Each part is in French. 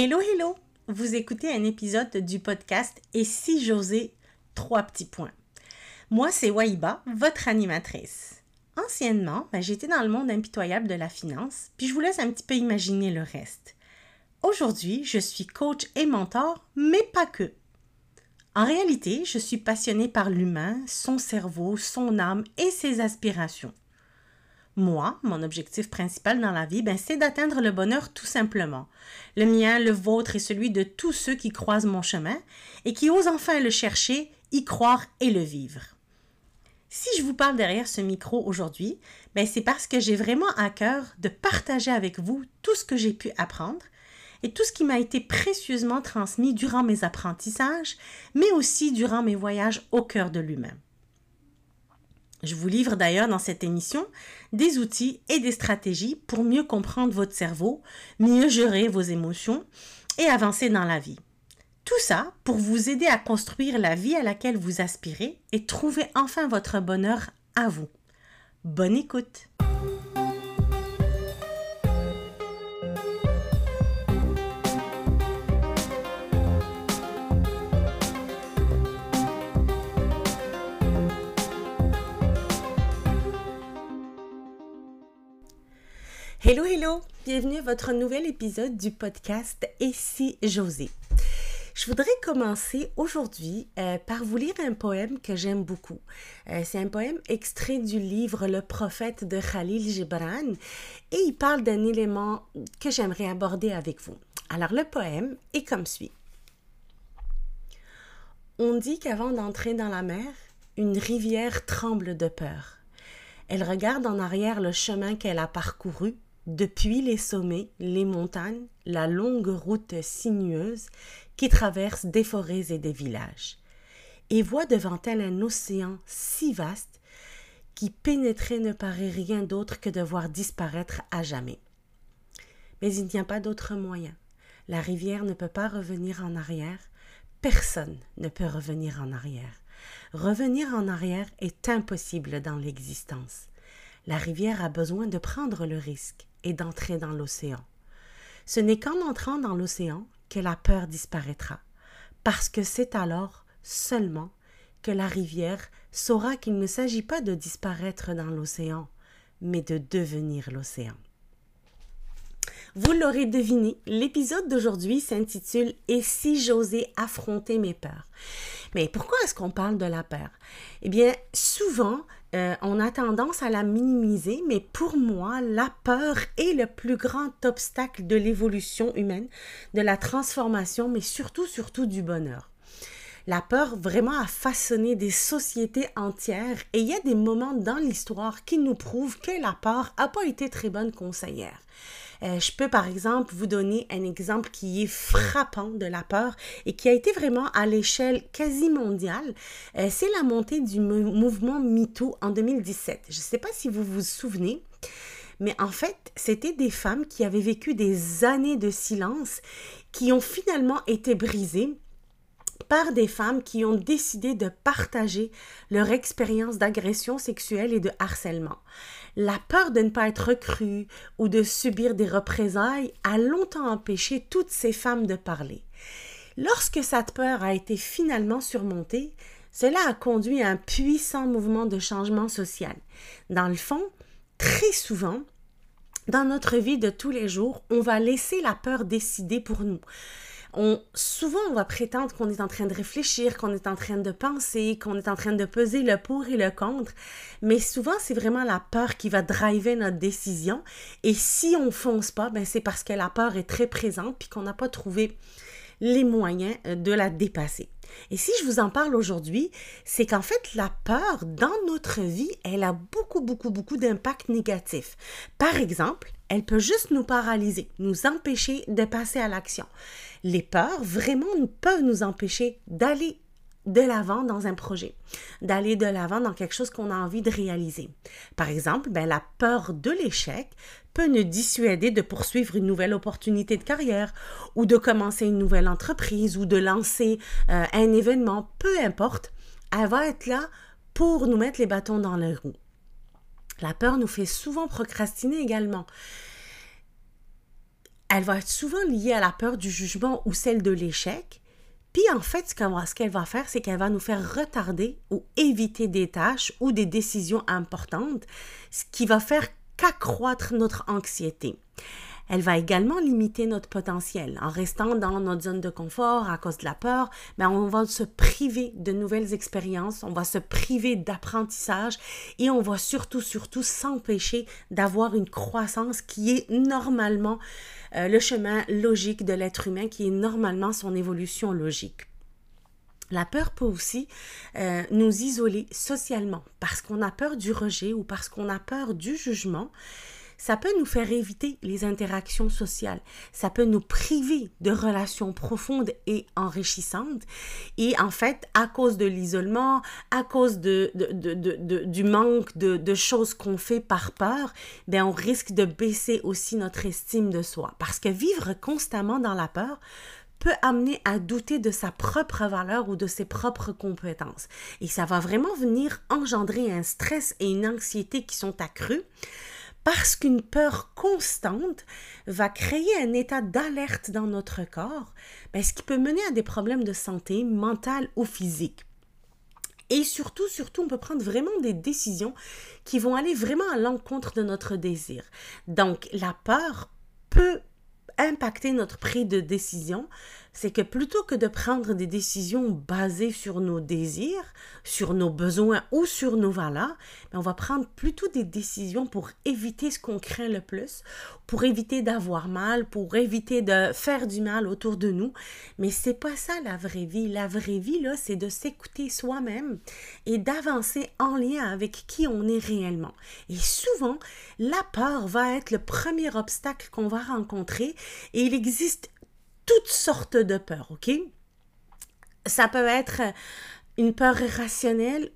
Hello, hello! Vous écoutez un épisode du podcast Et si j'osais trois petits points. Moi, c'est Waiba, votre animatrice. Anciennement, ben, j'étais dans le monde impitoyable de la finance, puis je vous laisse un petit peu imaginer le reste. Aujourd'hui, je suis coach et mentor, mais pas que. En réalité, je suis passionnée par l'humain, son cerveau, son âme et ses aspirations. Moi, mon objectif principal dans la vie, ben, c'est d'atteindre le bonheur tout simplement. Le mien, le vôtre et celui de tous ceux qui croisent mon chemin et qui osent enfin le chercher, y croire et le vivre. Si je vous parle derrière ce micro aujourd'hui, ben, c'est parce que j'ai vraiment à cœur de partager avec vous tout ce que j'ai pu apprendre et tout ce qui m'a été précieusement transmis durant mes apprentissages, mais aussi durant mes voyages au cœur de l'humain. Je vous livre d'ailleurs dans cette émission des outils et des stratégies pour mieux comprendre votre cerveau, mieux gérer vos émotions et avancer dans la vie. Tout ça pour vous aider à construire la vie à laquelle vous aspirez et trouver enfin votre bonheur à vous. Bonne écoute! Hello, hello! Bienvenue à votre nouvel épisode du podcast Et si j'osais? Je voudrais commencer aujourd'hui euh, par vous lire un poème que j'aime beaucoup. Euh, c'est un poème extrait du livre Le prophète de Khalil Gibran et il parle d'un élément que j'aimerais aborder avec vous. Alors le poème est comme suit. On dit qu'avant d'entrer dans la mer, une rivière tremble de peur. Elle regarde en arrière le chemin qu'elle a parcouru depuis les sommets, les montagnes, la longue route sinueuse qui traverse des forêts et des villages, et voit devant elle un océan si vaste qui pénétrer ne paraît rien d'autre que de voir disparaître à jamais. Mais il n'y a pas d'autre moyen. La rivière ne peut pas revenir en arrière, personne ne peut revenir en arrière. Revenir en arrière est impossible dans l'existence. La rivière a besoin de prendre le risque et d'entrer dans l'océan. Ce n'est qu'en entrant dans l'océan que la peur disparaîtra, parce que c'est alors seulement que la rivière saura qu'il ne s'agit pas de disparaître dans l'océan, mais de devenir l'océan. Vous l'aurez deviné, l'épisode d'aujourd'hui s'intitule Et si j'osais affronter mes peurs? Mais pourquoi est-ce qu'on parle de la peur? Eh bien, souvent, euh, on a tendance à la minimiser, mais pour moi, la peur est le plus grand obstacle de l'évolution humaine, de la transformation, mais surtout, surtout du bonheur. La peur vraiment a façonné des sociétés entières et il y a des moments dans l'histoire qui nous prouvent que la peur n'a pas été très bonne conseillère. Euh, je peux par exemple vous donner un exemple qui est frappant de la peur et qui a été vraiment à l'échelle quasi mondiale. Euh, c'est la montée du mouvement MeToo en 2017. Je ne sais pas si vous vous souvenez. Mais en fait, c'était des femmes qui avaient vécu des années de silence, qui ont finalement été brisées par des femmes qui ont décidé de partager leur expérience d'agression sexuelle et de harcèlement. La peur de ne pas être recrue ou de subir des représailles a longtemps empêché toutes ces femmes de parler. Lorsque cette peur a été finalement surmontée, cela a conduit à un puissant mouvement de changement social. Dans le fond, très souvent, dans notre vie de tous les jours, on va laisser la peur décider pour nous souvent, on va prétendre qu'on est en train de réfléchir, qu'on est en train de penser, qu'on est en train de peser le pour et le contre, mais souvent, c'est vraiment la peur qui va driver notre décision. Et si on fonce pas, ben c'est parce que la peur est très présente puis qu'on n'a pas trouvé les moyens euh, de la dépasser. Et si je vous en parle aujourd'hui, c'est qu'en fait, la peur dans notre vie, elle a beaucoup, beaucoup, beaucoup d'impacts négatifs. Par exemple, elle peut juste nous paralyser, nous empêcher de passer à l'action. Les peurs vraiment peuvent nous empêcher d'aller de l'avant dans un projet, d'aller de l'avant dans quelque chose qu'on a envie de réaliser. Par exemple, ben, la peur de l'échec peut nous dissuader de poursuivre une nouvelle opportunité de carrière ou de commencer une nouvelle entreprise ou de lancer euh, un événement, peu importe, elle va être là pour nous mettre les bâtons dans les roues. La peur nous fait souvent procrastiner également. Elle va être souvent liée à la peur du jugement ou celle de l'échec. Puis en fait, ce qu'elle va faire, c'est qu'elle va nous faire retarder ou éviter des tâches ou des décisions importantes, ce qui va faire qu'accroître notre anxiété. Elle va également limiter notre potentiel. En restant dans notre zone de confort à cause de la peur, mais ben, on va se priver de nouvelles expériences, on va se priver d'apprentissage et on va surtout, surtout s'empêcher d'avoir une croissance qui est normalement euh, le chemin logique de l'être humain, qui est normalement son évolution logique. La peur peut aussi euh, nous isoler socialement parce qu'on a peur du rejet ou parce qu'on a peur du jugement ça peut nous faire éviter les interactions sociales. Ça peut nous priver de relations profondes et enrichissantes. Et en fait, à cause de l'isolement, à cause de, du manque de, choses qu'on fait par peur, ben on risque de baisser aussi notre estime de soi. Parce que vivre constamment dans la peur peut amener à douter de sa propre valeur ou de ses propres compétences. Et ça va vraiment venir engendrer un stress et une anxiété qui sont accrus parce qu'une peur constante va créer un état d'alerte dans notre corps, ben, ce qui peut mener à des problèmes de santé mentale ou physique. Et surtout, surtout, on peut prendre vraiment des décisions qui vont aller vraiment à l'encontre de notre désir. Donc, la peur peut impacter notre prise de décision, c'est que plutôt que de prendre des décisions basées sur nos désirs, sur nos besoins ou sur nos valeurs, ben, on va prendre plutôt des décisions pour éviter ce qu'on craint le plus, pour éviter d'avoir mal, pour éviter de faire du mal autour de nous. Mais c'est pas ça la vraie vie. La vraie vie là, c'est de s'écouter soi-même et d'avancer en lien avec qui on est réellement. Et souvent, la peur va être le premier obstacle qu'on va rencontrer et il existe toutes sortes de peurs, OK? Ça peut être une peur rationnelle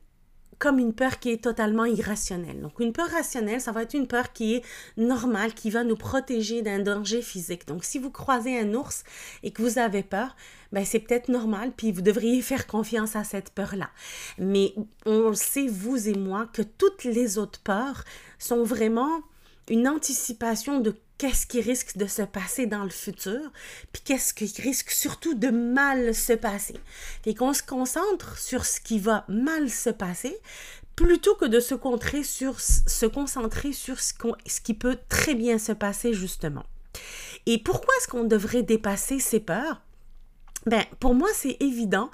comme une peur qui est totalement irrationnelle. Donc une peur rationnelle, ça va être une peur qui est normale, qui va nous protéger d'un danger physique. Donc si vous croisez un ours et que vous avez peur, ben c'est peut-être normal, puis vous devriez faire confiance à cette peur-là. Mais on sait, vous et moi, que toutes les autres peurs sont vraiment une anticipation de qu'est-ce qui risque de se passer dans le futur, puis qu'est-ce qui risque surtout de mal se passer. Et qu'on se concentre sur ce qui va mal se passer, plutôt que de se concentrer sur, ce, ce qui peut très bien se passer justement. Et pourquoi est-ce qu'on devrait dépasser ces peurs? Ben, pour moi, c'est évident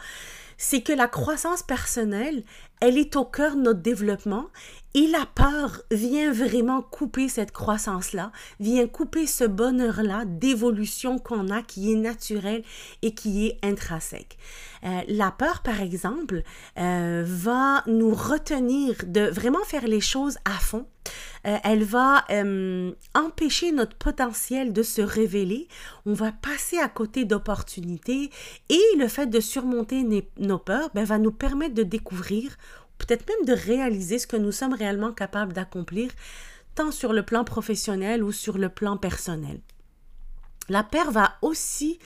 c'est que la croissance personnelle, elle est au cœur de notre développement et la peur vient vraiment couper cette croissance-là, vient couper ce bonheur-là d'évolution qu'on a qui est naturel et qui est intrinsèque. Euh, la peur, par exemple, euh, va nous retenir de vraiment faire les choses à fond. Euh, elle va empêcher notre potentiel de se révéler. On va passer à côté d'opportunités et le fait de surmonter nos peurs ben, va nous permettre de découvrir peut-être même de réaliser ce que nous sommes réellement capables d'accomplir, tant sur le plan professionnel ou sur le plan personnel. La peur va aussi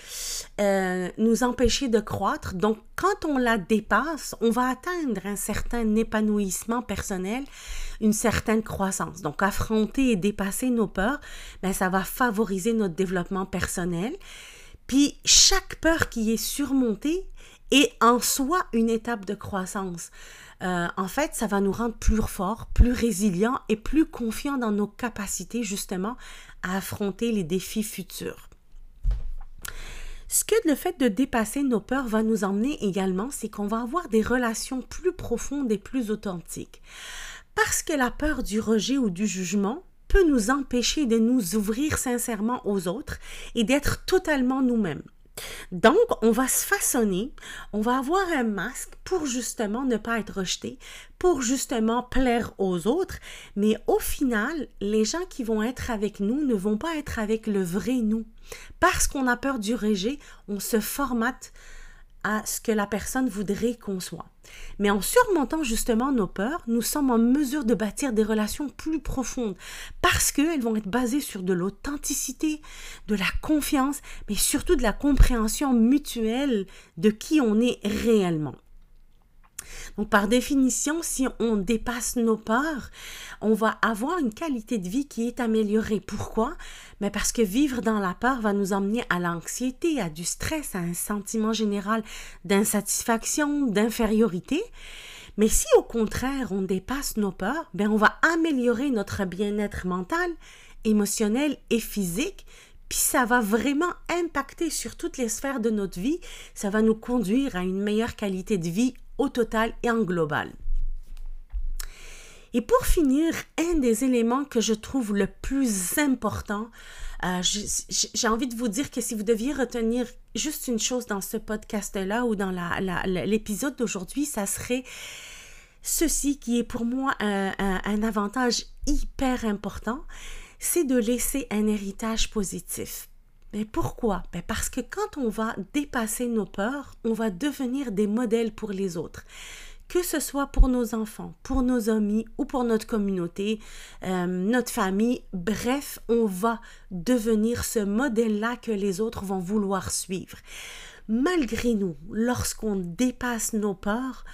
euh, nous empêcher de croître. Donc, quand on la dépasse, on va atteindre un certain épanouissement personnel, une certaine croissance. Donc, affronter et dépasser nos peurs, ben, ça va favoriser notre développement personnel. Puis, chaque peur qui est surmontée est en soi une étape de croissance. Euh, en fait, ça va nous rendre plus forts, plus résilients et plus confiants dans nos capacités justement à affronter les défis futurs. Ce que le fait de dépasser nos peurs va nous emmener également, c'est qu'on va avoir des relations plus profondes et plus authentiques. Parce que la peur du rejet ou du jugement peut nous empêcher de nous ouvrir sincèrement aux autres et d'être totalement nous-mêmes. Donc, on va se façonner, on va avoir un masque pour justement ne pas être rejeté, pour justement plaire aux autres, mais au final, les gens qui vont être avec nous ne vont pas être avec le vrai nous. Parce qu'on a peur du rejet, on se formate à ce que la personne voudrait qu'on soit. Mais en surmontant justement nos peurs, nous sommes en mesure de bâtir des relations plus profondes parce qu'elles vont être basées sur de l'authenticité, de la confiance, mais surtout de la compréhension mutuelle de qui on est réellement. Donc, par définition, si on dépasse nos peurs, on va avoir une qualité de vie qui est améliorée. Pourquoi? Mais parce que vivre dans la peur va nous emmener à l'anxiété, à du stress, à un sentiment général d'insatisfaction, d'infériorité. Mais si au contraire on dépasse nos peurs, ben on va améliorer notre bien-être mental, émotionnel et physique, puis ça va vraiment impacter sur toutes les sphères de notre vie, ça va nous conduire à une meilleure qualité de vie total et en global. Et pour finir, un des éléments que je trouve le plus important, euh, j'ai envie de vous dire que si vous deviez retenir juste une chose dans ce podcast-là ou dans l'épisode d'aujourd'hui, ça serait ceci qui est pour moi un avantage hyper important, c'est de laisser un héritage positif. Mais pourquoi? Ben Parce que quand on va dépasser nos peurs, on va devenir des modèles pour les autres. Que ce soit pour nos enfants, pour nos amis ou pour notre communauté, euh, notre famille, bref, on va devenir ce modèle-là que les autres vont vouloir suivre. Malgré nous, lorsqu'on dépasse nos peurs,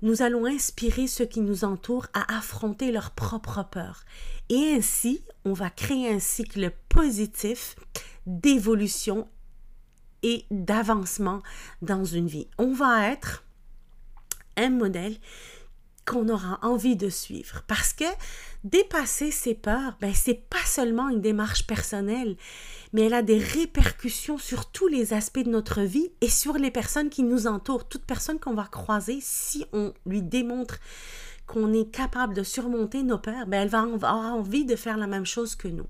nous allons inspirer ceux qui nous entourent à affronter leurs propres peurs. Et ainsi, on va créer un cycle positif d'évolution et d'avancement dans une vie. On va être un modèle qu'on aura envie de suivre. Parce que dépasser ses peurs, ben, c'est pas seulement une démarche personnelle, mais elle a des répercussions sur tous les aspects de notre vie et sur les personnes qui nous entourent. Toute personne qu'on va croiser, si on lui démontre qu'on est capable de surmonter nos peurs, ben elle va avoir envie de faire la même chose que nous.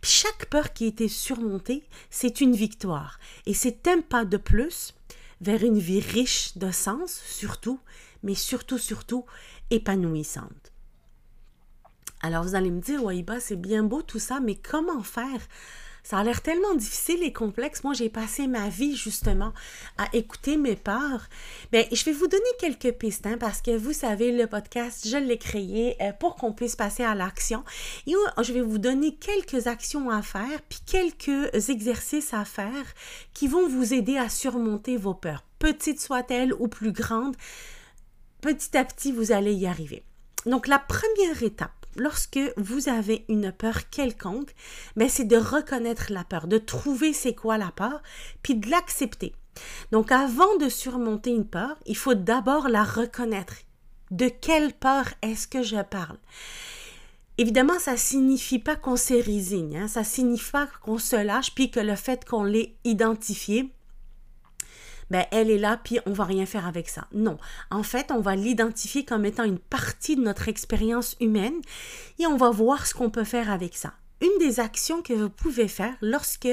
Puis chaque peur qui a été surmontée, c'est une victoire. Et c'est un pas de plus vers une vie riche de sens, surtout, mais surtout, surtout épanouissante. Alors vous allez me dire, Waïba, c'est bien beau tout ça, mais comment faire ça a l'air tellement difficile et complexe. Moi, j'ai passé ma vie justement à écouter mes peurs. Bien, je vais vous donner quelques pistes hein, parce que vous savez, le podcast, je l'ai créé euh, pour qu'on puisse passer à l'action. Et je vais vous donner quelques actions à faire puis quelques exercices à faire qui vont vous aider à surmonter vos peurs, petites soient-elles ou plus grandes. Petit à petit, vous allez y arriver. Donc, la première étape, lorsque vous avez une peur quelconque, mais c'est de reconnaître la peur, de trouver c'est quoi la peur, puis de l'accepter. Donc avant de surmonter une peur, il faut d'abord la reconnaître. De quelle peur est-ce que je parle? Évidemment, ça signifie pas qu'on se résigne, hein? ça signifie pas qu'on se lâche, puis que le fait qu'on l'ait identifié, ben elle est là, puis on va rien faire avec ça. Non. En fait, on va l'identifier comme étant une partie de notre expérience humaine et on va voir ce qu'on peut faire avec ça. Une des actions que vous pouvez faire lorsque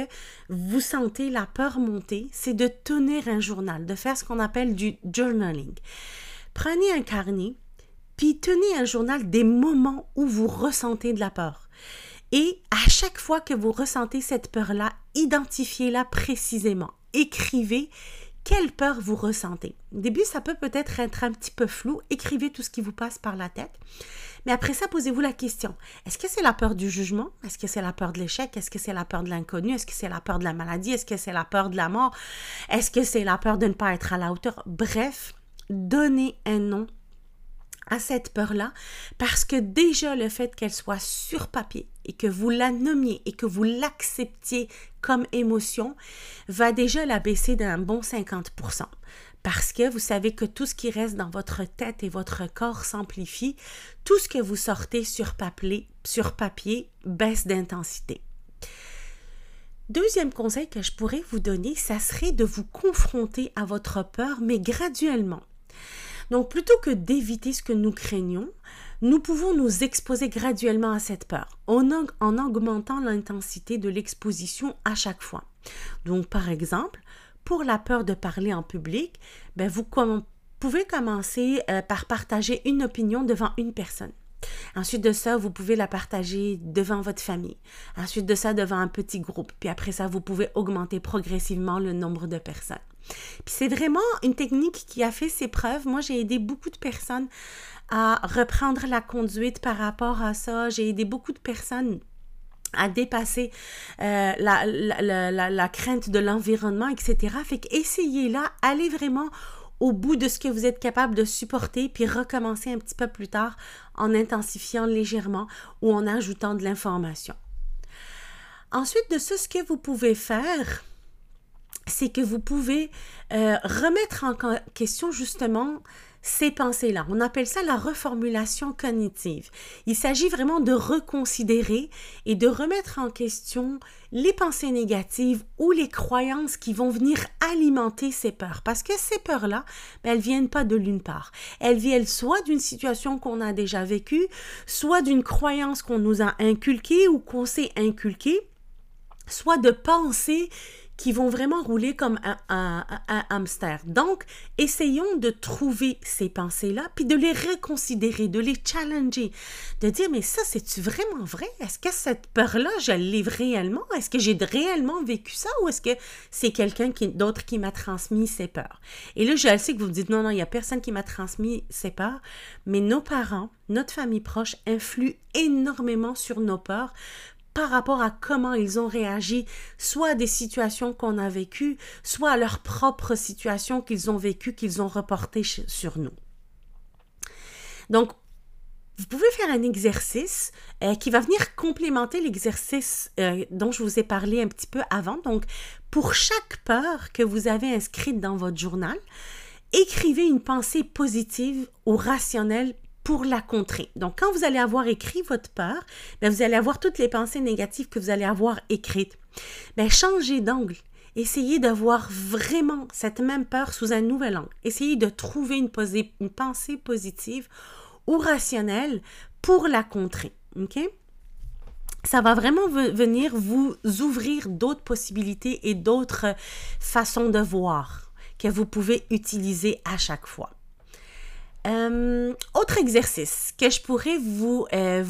vous sentez la peur monter, c'est de tenir un journal, de faire ce qu'on appelle du journaling. Prenez un carnet, puis tenez un journal des moments où vous ressentez de la peur. Et à chaque fois que vous ressentez cette peur-là, identifiez-la précisément. Écrivez quelle peur vous ressentez. Au début, ça peut peut-être être un petit peu flou. Écrivez tout ce qui vous passe par la tête. Mais après ça, posez-vous la question. Est-ce que c'est la peur du jugement? Est-ce que c'est la peur de l'échec? Est-ce que c'est la peur de l'inconnu? Est-ce que c'est la peur de la maladie? Est-ce que c'est la peur de la mort? Est-ce que c'est la peur de ne pas être à la hauteur? Bref, donnez un nom à cette peur-là parce que déjà le fait qu'elle soit sur papier et que vous la nommiez et que vous l'acceptiez comme émotion va déjà la baisser d'un bon 50%. Parce que vous savez que tout ce qui reste dans votre tête et votre corps s'amplifie, tout ce que vous sortez sur papier, sur papier baisse d'intensité. Deuxième conseil que je pourrais vous donner, ça serait de vous confronter à votre peur, mais graduellement. Donc plutôt que d'éviter ce que nous craignons, nous pouvons nous exposer graduellement à cette peur en, en augmentant l'intensité de l'exposition à chaque fois. Donc par exemple, pour la peur de parler en public, ben, vous pouvez commencer euh, par partager une opinion devant une personne. Ensuite de ça, vous pouvez la partager devant votre famille. Ensuite de ça, devant un petit groupe. Puis après ça, vous pouvez augmenter progressivement le nombre de personnes. Puis c'est vraiment une technique qui a fait ses preuves. Moi, j'ai aidé beaucoup de personnes à reprendre la conduite par rapport à ça. J'ai aidé beaucoup de personnes à dépasser euh, la, crainte de l'environnement, etc. Fait qu'essayez là, allez vraiment au bout de ce que vous êtes capable de supporter, puis recommencer un petit peu plus tard en intensifiant légèrement ou en ajoutant de l'information. Ensuite de ça, ce que vous pouvez faire, c'est que vous pouvez euh, remettre en question justement ces pensées-là. On appelle ça la reformulation cognitive. Il s'agit vraiment de reconsidérer et de remettre en question les pensées négatives ou les croyances qui vont venir alimenter ces peurs. Parce que ces peurs-là, ben, elles viennent pas de l'une part. Elles viennent soit d'une situation qu'on a déjà vécue, soit d'une croyance qu'on nous a inculquée ou qu'on s'est inculquée, soit de pensées qui vont vraiment rouler comme un, hamster. Donc, essayons de trouver ces pensées-là, puis de les reconsidérer, de les challenger, de dire, mais ça, c'est-tu vraiment vrai? Est-ce que cette peur-là, je l'ai réellement? Est-ce que j'ai réellement vécu ça ou est-ce que c'est quelqu'un d'autre qui m'a transmis ces peurs? Et là, je sais que vous me dites, non, non, il n'y a personne qui m'a transmis ces peurs, mais nos parents, notre famille proche influent énormément sur nos peurs par rapport à comment ils ont réagi, soit à des situations qu'on a vécues, soit à leurs propres situations qu'ils ont vécues, qu'ils ont reportées sur nous. Donc, vous pouvez faire un exercice euh, qui va venir complémenter l'exercice euh, dont je vous ai parlé un petit peu avant. Donc, pour chaque peur que vous avez inscrite dans votre journal, écrivez une pensée positive ou rationnelle pour la contrer. Donc, quand vous allez avoir écrit votre peur, bien, vous allez avoir toutes les pensées négatives que vous allez avoir écrites. Bien, changez d'angle. Essayez de voir vraiment cette même peur sous un nouvel angle. Essayez de trouver une, une pensée positive ou rationnelle pour la contrer. OK? ça va vraiment venir vous ouvrir d'autres possibilités et d'autres façons de voir que vous pouvez utiliser à chaque fois. Euh, autre exercice que je pourrais vous, euh,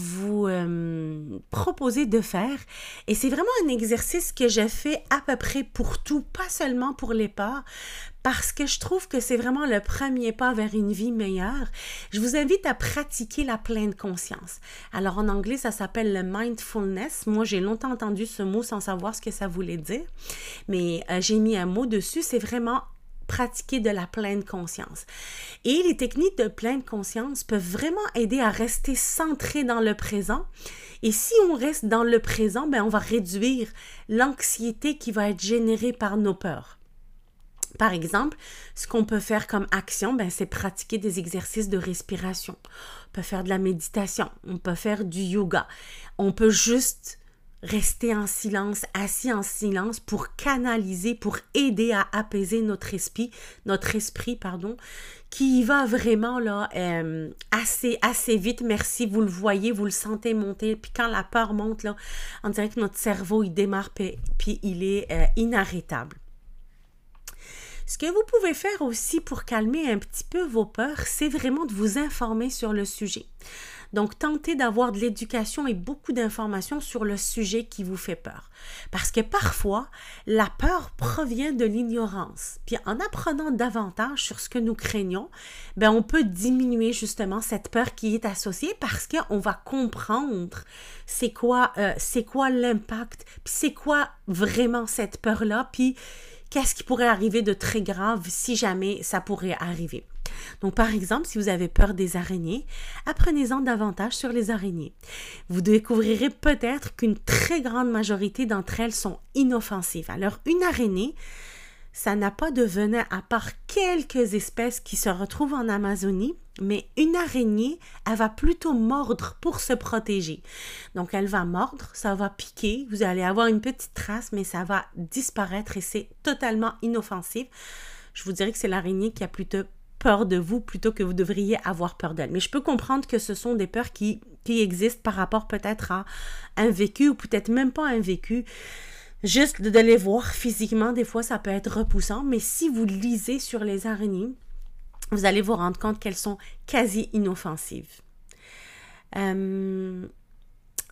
euh, proposer de faire, et c'est vraiment un exercice que j'ai fait à peu près pour tout, pas seulement pour les pas, parce que je trouve que c'est vraiment le premier pas vers une vie meilleure. Je vous invite à pratiquer la pleine conscience. Alors en anglais, ça s'appelle le mindfulness. Moi, j'ai longtemps entendu ce mot sans savoir ce que ça voulait dire, mais j'ai mis un mot dessus. C'est vraiment pratiquer de la pleine conscience. Et les techniques de pleine conscience peuvent vraiment aider à rester centré dans le présent. Et si on reste dans le présent, ben on va réduire l'anxiété qui va être générée par nos peurs. Par exemple, ce qu'on peut faire comme action, ben, c'est pratiquer des exercices de respiration. On peut faire de la méditation, on peut faire du yoga. On peut juste rester en silence, assis en silence pour canaliser, pour aider à apaiser notre esprit, notre esprit, pardon, qui va vraiment là euh, assez, assez vite. Merci, vous le voyez, vous le sentez monter. Puis quand la peur monte, là, on dirait que notre cerveau, il démarre, puis, il est euh, inarrêtable. Ce que vous pouvez faire aussi pour calmer un petit peu vos peurs, c'est vraiment de vous informer sur le sujet. Donc, tentez d'avoir de l'éducation et beaucoup d'informations sur le sujet qui vous fait peur. Parce que parfois, la peur provient de l'ignorance. Puis en apprenant davantage sur ce que nous craignons, ben, on peut diminuer justement cette peur qui est associée parce qu'on va comprendre c'est quoi, euh, c'est quoi l'impact, puis c'est quoi vraiment cette peur-là, puis qu'est-ce qui pourrait arriver de très grave si jamais ça pourrait arriver. Donc, par exemple, si vous avez peur des araignées, apprenez-en davantage sur les araignées. Vous découvrirez peut-être qu'une très grande majorité d'entre elles sont inoffensives. Alors, une araignée, ça n'a pas de venin à part quelques espèces qui se retrouvent en Amazonie, mais une araignée, elle va plutôt mordre pour se protéger. Donc elle va mordre, ça va piquer, vous allez avoir une petite trace, mais ça va disparaître et c'est totalement inoffensif. Je vous dirais que c'est l'araignée qui a plutôt peur de vous plutôt que vous devriez avoir peur d'elle. Mais je peux comprendre que ce sont des peurs qui, existent par rapport peut-être à un vécu ou peut-être même pas un vécu. Juste de les voir physiquement, des fois, ça peut être repoussant, mais si vous lisez sur les araignées, vous allez vous rendre compte qu'elles sont quasi inoffensives. Euh,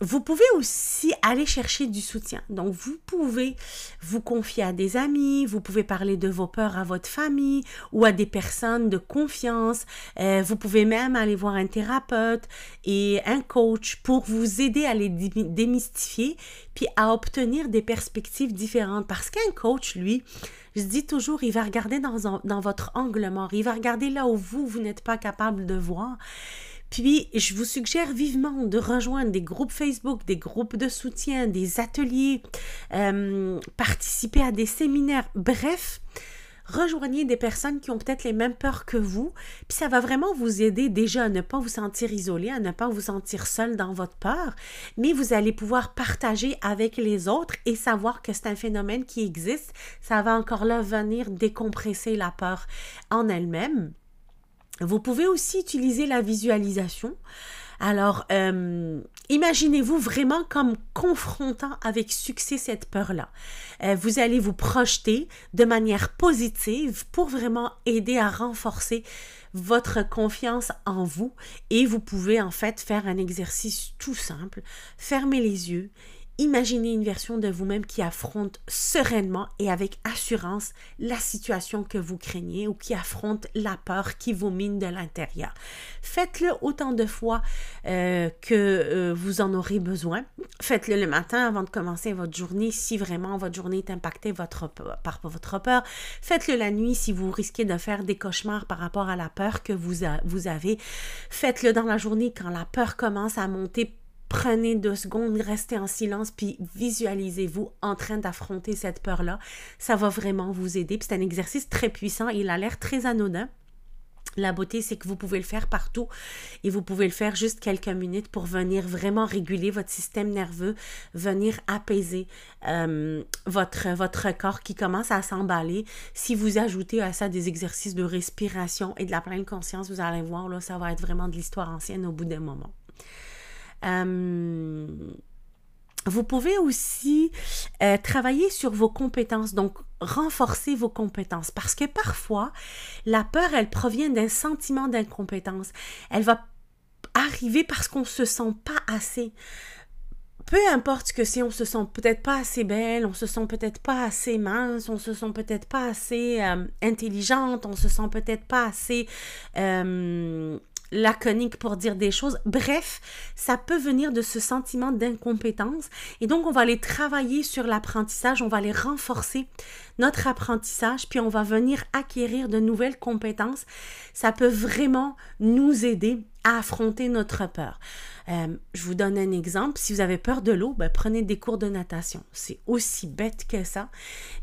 vous pouvez aussi aller chercher du soutien. Donc, vous pouvez vous confier à des amis, vous pouvez parler de vos peurs à votre famille ou à des personnes de confiance. Euh, vous pouvez même aller voir un thérapeute et un coach pour vous aider à les démystifier puis à obtenir des perspectives différentes. Parce qu'un coach, lui, je dis toujours, il va regarder dans, dans votre angle mort, il va regarder là où vous, vous n'êtes pas capable de voir. Puis, je vous suggère vivement de rejoindre des groupes Facebook, des groupes de soutien, des ateliers, euh, participer à des séminaires, bref, rejoignez des personnes qui ont peut-être les mêmes peurs que vous, puis ça va vraiment vous aider déjà à ne pas vous sentir isolé, à ne pas vous sentir seul dans votre peur, mais vous allez pouvoir partager avec les autres et savoir que c'est un phénomène qui existe. Ça va encore là venir décompresser la peur en elle-même. Vous pouvez aussi utiliser la visualisation. Alors, euh, imaginez-vous vraiment comme confrontant avec succès cette peur-là. Euh, vous allez vous projeter de manière positive pour vraiment aider à renforcer votre confiance en vous et vous pouvez en fait faire un exercice tout simple. Fermez les yeux Imaginez une version de vous-même qui affronte sereinement et avec assurance la situation que vous craignez ou qui affronte la peur qui vous mine de l'intérieur. Faites-le autant de fois euh, que euh, vous en aurez besoin. Faites-le le matin avant de commencer votre journée si vraiment votre journée est impactée par votre peur. Faites-le la nuit si vous risquez de faire des cauchemars par rapport à la peur que vous, vous avez. Faites-le dans la journée quand la peur commence à monter Prenez deux secondes, restez en silence, puis visualisez-vous en train d'affronter cette peur-là. Ça va vraiment vous aider. C'est un exercice très puissant. Il a l'air très anodin. La beauté, c'est que vous pouvez le faire partout et vous pouvez le faire juste quelques minutes pour venir vraiment réguler votre système nerveux, venir apaiser euh, votre, votre corps qui commence à s'emballer. Si vous ajoutez à ça des exercices de respiration et de la pleine conscience, vous allez voir, là, ça va être vraiment de l'histoire ancienne au bout d'un moment. Euh, vous pouvez aussi euh, travailler sur vos compétences, donc renforcer vos compétences, parce que parfois, la peur, elle provient d'un sentiment d'incompétence. Elle va arriver parce qu'on se sent pas assez. Peu importe que si on se sent peut-être pas assez belle, on se sent peut-être pas assez mince, on se sent peut-être pas assez euh, intelligente, on se sent peut-être pas assez laconique pour dire des choses. Bref, ça peut venir de ce sentiment d'incompétence. Et donc, on va aller travailler sur l'apprentissage, on va aller renforcer notre apprentissage, puis on va venir acquérir de nouvelles compétences. Ça peut vraiment nous aider affronter notre peur. Euh, je vous donne un exemple. Si vous avez peur de l'eau, ben, prenez des cours de natation. C'est aussi bête que ça.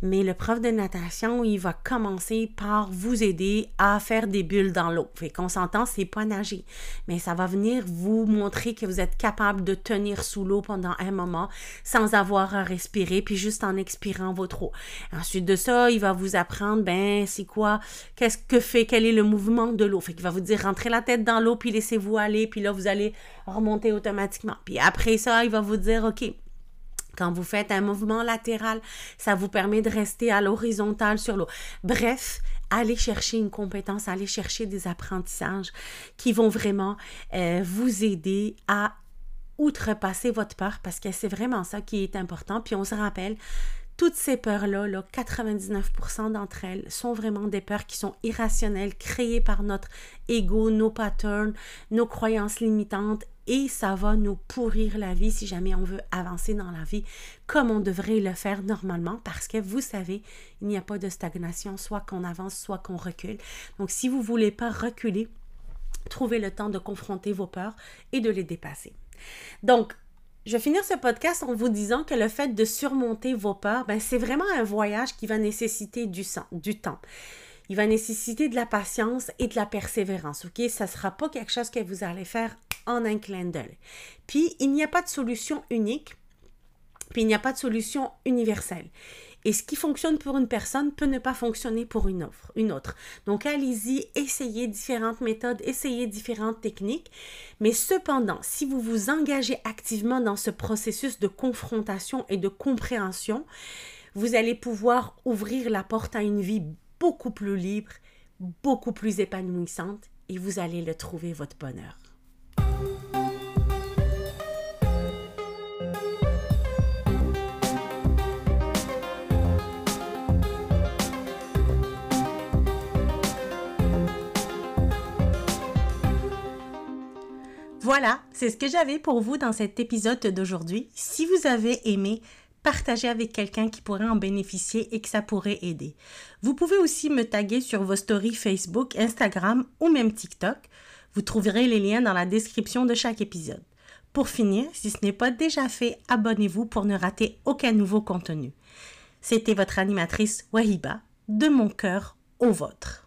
Mais le prof de natation, il va commencer par vous aider à faire des bulles dans l'eau. Fait qu'on s'entend, c'est pas nager. Mais ça va venir vous montrer que vous êtes capable de tenir sous l'eau pendant un moment sans avoir à respirer, puis juste en expirant votre eau. Ensuite de ça, il va vous apprendre, ben, c'est quoi, qu'est-ce que fait, quel est le mouvement de l'eau. Fait qu'il va vous dire, rentrez la tête dans l'eau, puis laissez-vous aller, puis là, vous allez remonter automatiquement. Puis après ça, il va vous dire, OK, quand vous faites un mouvement latéral, ça vous permet de rester à l'horizontale sur l'eau. Bref, allez chercher une compétence, allez chercher des apprentissages qui vont vraiment euh, vous aider à outrepasser votre peur parce que c'est vraiment ça qui est important. Puis on se rappelle, toutes ces peurs-là, là, 99% d'entre elles sont vraiment des peurs qui sont irrationnelles, créées par notre ego, nos patterns, nos croyances limitantes et ça va nous pourrir la vie si jamais on veut avancer dans la vie comme on devrait le faire normalement parce que vous savez, il n'y a pas de stagnation, soit qu'on avance, soit qu'on recule. Donc si vous ne voulez pas reculer, trouvez le temps de confronter vos peurs et de les dépasser. Donc, je vais finir ce podcast en vous disant que le fait de surmonter vos peurs, ben, c'est vraiment un voyage qui va nécessiter du, sang, du temps. Il va nécessiter de la patience et de la persévérance, ok? Ça ne sera pas quelque chose que vous allez faire en un clin d'œil. Puis, il n'y a pas de solution unique, puis il n'y a pas de solution universelle. Et ce qui fonctionne pour une personne peut ne pas fonctionner pour une, autre. Une autre. Donc allez-y, essayez différentes méthodes, essayez différentes techniques. Mais cependant, si vous vous engagez activement dans ce processus de confrontation et de compréhension, vous allez pouvoir ouvrir la porte à une vie beaucoup plus libre, beaucoup plus épanouissante et vous allez le trouver votre bonheur. Voilà, c'est ce que j'avais pour vous dans cet épisode d'aujourd'hui. Si vous avez aimé, partagez avec quelqu'un qui pourrait en bénéficier et que ça pourrait aider. Vous pouvez aussi me taguer sur vos stories Facebook, Instagram ou même TikTok. Vous trouverez les liens dans la description de chaque épisode. Pour finir, si ce n'est pas déjà fait, abonnez-vous pour ne rater aucun nouveau contenu. C'était votre animatrice Wahiba, de mon cœur au vôtre.